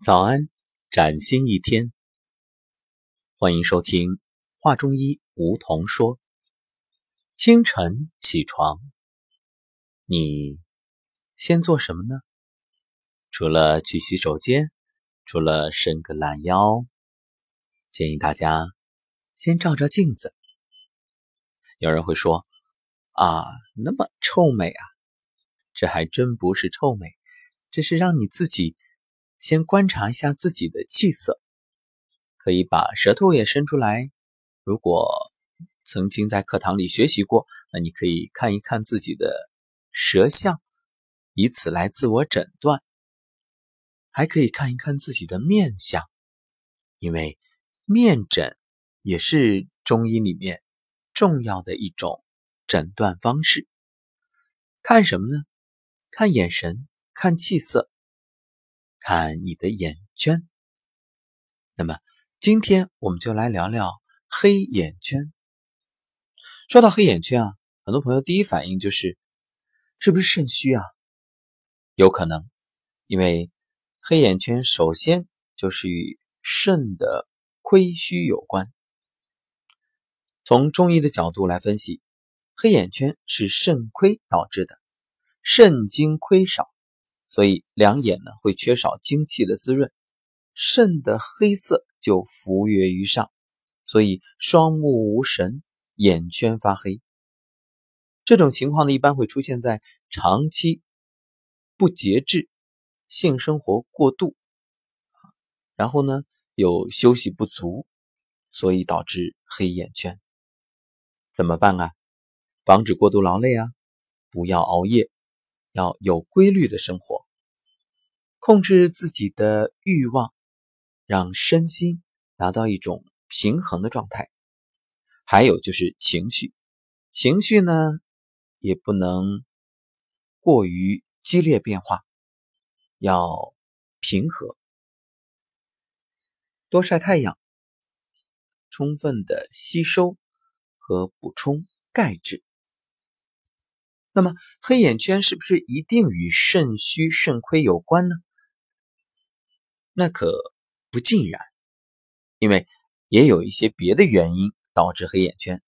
早安，崭新一天，欢迎收听《画中医梧桐说》。清晨起床，你先做什么呢？除了去洗手间，除了伸个懒腰，建议大家先照照镜子。有人会说：“啊，那么臭美啊！”这还真不是臭美，这是让你自己。先观察一下自己的气色，可以把舌头也伸出来。如果曾经在课堂里学习过，那你可以看一看自己的舌象，以此来自我诊断。还可以看一看自己的面相，因为面诊也是中医里面重要的一种诊断方式。看什么呢？看眼神，看气色。看你的眼圈。那么，今天我们就来聊聊黑眼圈。说到黑眼圈啊，很多朋友第一反应就是，是不是肾虚啊？有可能，因为黑眼圈首先就是与肾的亏虚有关。从中医的角度来分析，黑眼圈是肾亏导致的，肾精亏少。所以两眼呢会缺少精气的滋润，肾的黑色就浮跃于上，所以双目无神，眼圈发黑。这种情况呢一般会出现在长期不节制、性生活过度然后呢有休息不足，所以导致黑眼圈。怎么办啊？防止过度劳累啊，不要熬夜。要有规律的生活，控制自己的欲望，让身心达到一种平衡的状态。还有就是情绪，情绪呢也不能过于激烈变化，要平和，多晒太阳，充分的吸收和补充钙质。那么黑眼圈是不是一定与肾虚肾亏有关呢？那可不尽然，因为也有一些别的原因导致黑眼圈。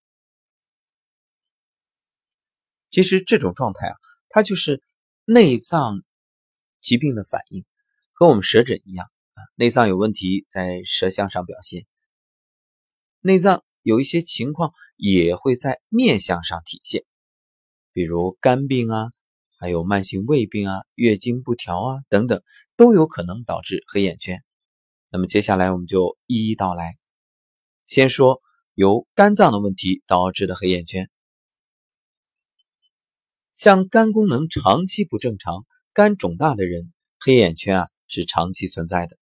其实这种状态啊，它就是内脏疾病的反应，和我们舌诊一样啊。内脏有问题，在舌象上表现；内脏有一些情况，也会在面相上体现。比如肝病啊，还有慢性胃病啊、月经不调啊等等，都有可能导致黑眼圈。那么接下来我们就一一道来。先说由肝脏的问题导致的黑眼圈，像肝功能长期不正常、肝肿大的人，黑眼圈啊是长期存在的。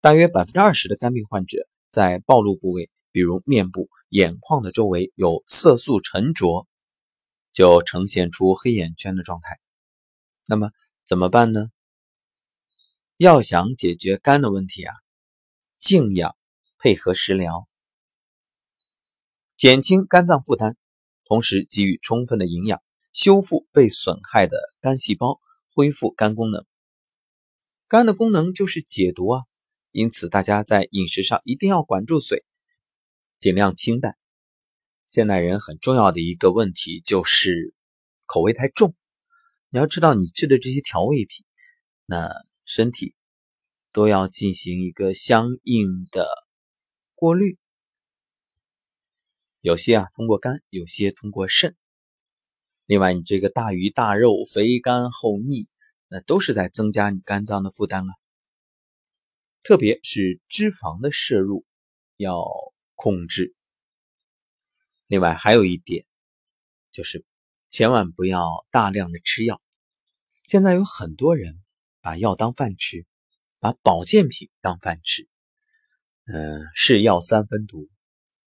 大约百分之二十的肝病患者在暴露部位，比如面部、眼眶的周围有色素沉着。就呈现出黑眼圈的状态，那么怎么办呢？要想解决肝的问题啊，静养配合食疗，减轻肝脏负担，同时给予充分的营养，修复被损害的肝细胞，恢复肝功能。肝的功能就是解毒啊，因此大家在饮食上一定要管住嘴，尽量清淡。现代人很重要的一个问题就是口味太重。你要知道，你吃的这些调味品，那身体都要进行一个相应的过滤。有些啊通过肝，有些通过肾。另外，你这个大鱼大肉、肥甘厚腻，那都是在增加你肝脏的负担啊。特别是脂肪的摄入要控制。另外还有一点，就是千万不要大量的吃药。现在有很多人把药当饭吃，把保健品当饭吃。嗯，是药三分毒。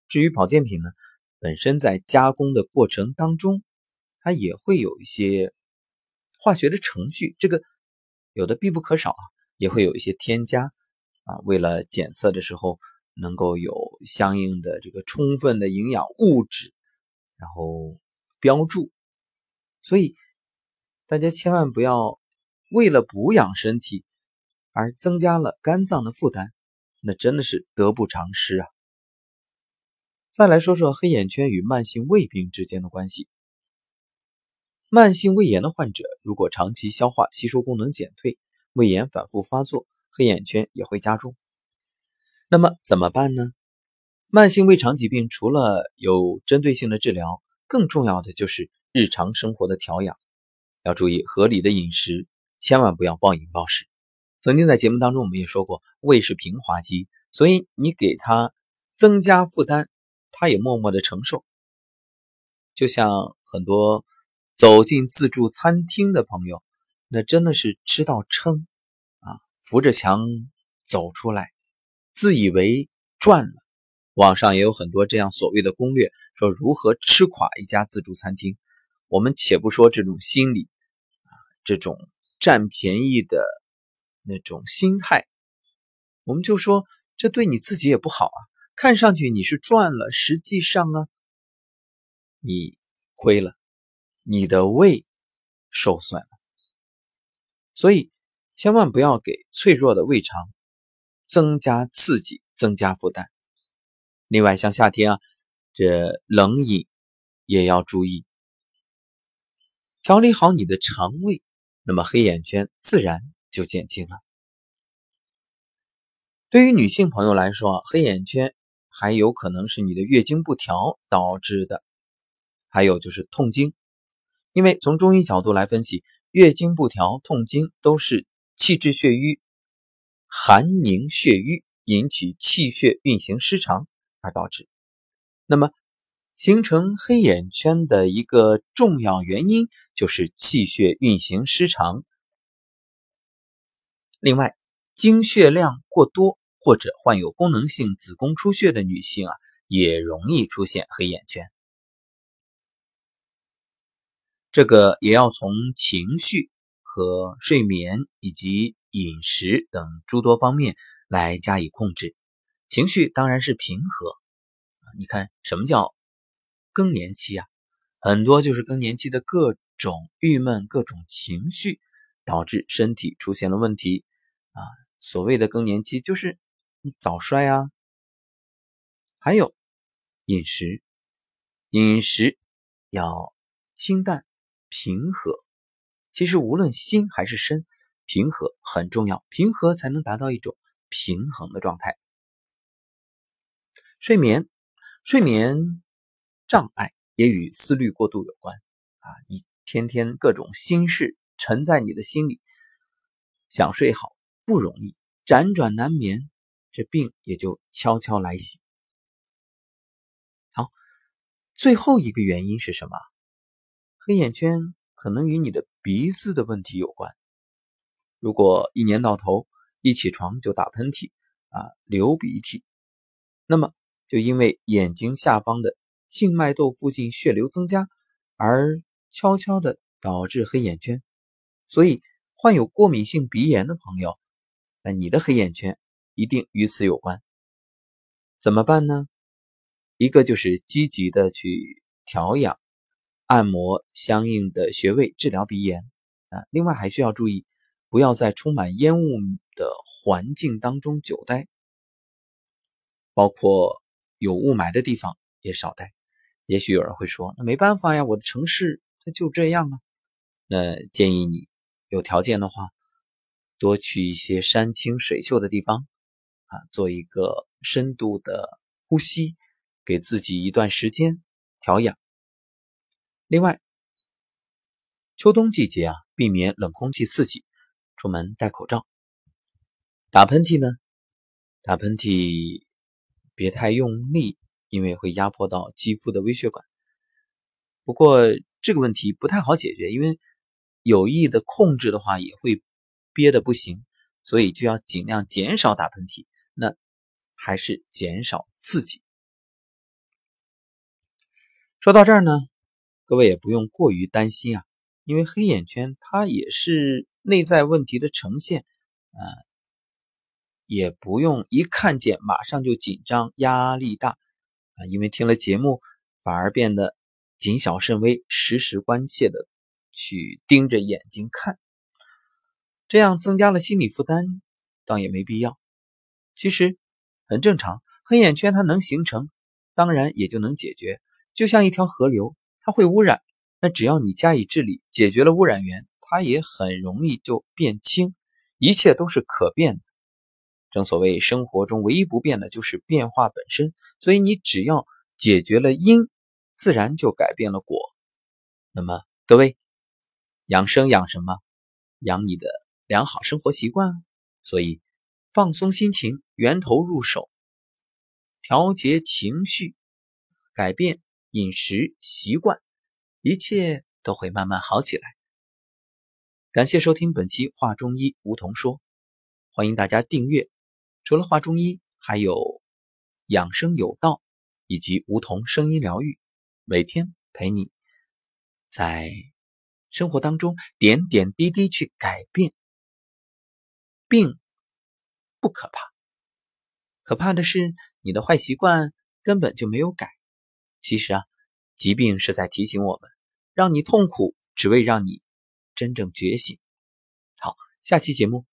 至于保健品呢，本身在加工的过程当中，它也会有一些化学的程序，这个有的必不可少啊，也会有一些添加啊，为了检测的时候。能够有相应的这个充分的营养物质，然后标注，所以大家千万不要为了补养身体而增加了肝脏的负担，那真的是得不偿失啊！再来说说黑眼圈与慢性胃病之间的关系。慢性胃炎的患者，如果长期消化吸收功能减退，胃炎反复发作，黑眼圈也会加重。那么怎么办呢？慢性胃肠疾病除了有针对性的治疗，更重要的就是日常生活的调养，要注意合理的饮食，千万不要暴饮暴食。曾经在节目当中我们也说过，胃是平滑肌，所以你给它增加负担，它也默默的承受。就像很多走进自助餐厅的朋友，那真的是吃到撑啊，扶着墙走出来。自以为赚了，网上也有很多这样所谓的攻略，说如何吃垮一家自助餐厅。我们且不说这种心理啊，这种占便宜的那种心态，我们就说这对你自己也不好啊。看上去你是赚了，实际上啊，你亏了，你的胃受损了。所以千万不要给脆弱的胃肠。增加刺激，增加负担。另外，像夏天啊，这冷饮也要注意，调理好你的肠胃，那么黑眼圈自然就减轻了。对于女性朋友来说，黑眼圈还有可能是你的月经不调导致的，还有就是痛经，因为从中医角度来分析，月经不调、痛经都是气滞血瘀。寒凝血瘀引起气血运行失常而导致，那么形成黑眼圈的一个重要原因就是气血运行失常。另外，经血量过多或者患有功能性子宫出血的女性啊，也容易出现黑眼圈。这个也要从情绪和睡眠以及。饮食等诸多方面来加以控制，情绪当然是平和。你看什么叫更年期啊？很多就是更年期的各种郁闷、各种情绪导致身体出现了问题啊。所谓的更年期就是早衰啊。还有饮食，饮食要清淡平和。其实无论心还是身。平和很重要，平和才能达到一种平衡的状态。睡眠，睡眠障碍也与思虑过度有关啊！你天天各种心事沉在你的心里，想睡好不容易，辗转难眠，这病也就悄悄来袭。好，最后一个原因是什么？黑眼圈可能与你的鼻子的问题有关。如果一年到头一起床就打喷嚏啊流鼻涕，那么就因为眼睛下方的静脉窦附近血流增加，而悄悄的导致黑眼圈。所以患有过敏性鼻炎的朋友，那你的黑眼圈一定与此有关。怎么办呢？一个就是积极的去调养、按摩相应的穴位治疗鼻炎啊。另外还需要注意。不要在充满烟雾的环境当中久待，包括有雾霾的地方也少带。也许有人会说：“那没办法呀，我的城市它就这样啊。”那建议你有条件的话，多去一些山清水秀的地方啊，做一个深度的呼吸，给自己一段时间调养。另外，秋冬季节啊，避免冷空气刺激。出门戴口罩，打喷嚏呢？打喷嚏别太用力，因为会压迫到肌肤的微血管。不过这个问题不太好解决，因为有意的控制的话也会憋得不行，所以就要尽量减少打喷嚏。那还是减少刺激。说到这儿呢，各位也不用过于担心啊，因为黑眼圈它也是。内在问题的呈现，呃，也不用一看见马上就紧张、压力大啊，因为听了节目反而变得谨小慎微、时时关切的去盯着眼睛看，这样增加了心理负担，倒也没必要。其实很正常，黑眼圈它能形成，当然也就能解决。就像一条河流，它会污染，那只要你加以治理，解决了污染源，它也很容易就变清。一切都是可变的。正所谓，生活中唯一不变的就是变化本身。所以，你只要解决了因，自然就改变了果。那么，各位，养生养什么？养你的良好生活习惯。所以，放松心情，源头入手，调节情绪，改变饮食习惯，一切都会慢慢好起来。感谢收听本期《话中医》，梧桐说，欢迎大家订阅。除了画中医，还有养生有道，以及梧桐声音疗愈，每天陪你，在生活当中点点滴滴去改变。病不可怕，可怕的是你的坏习惯根本就没有改。其实啊，疾病是在提醒我们，让你痛苦，只为让你真正觉醒。好，下期节目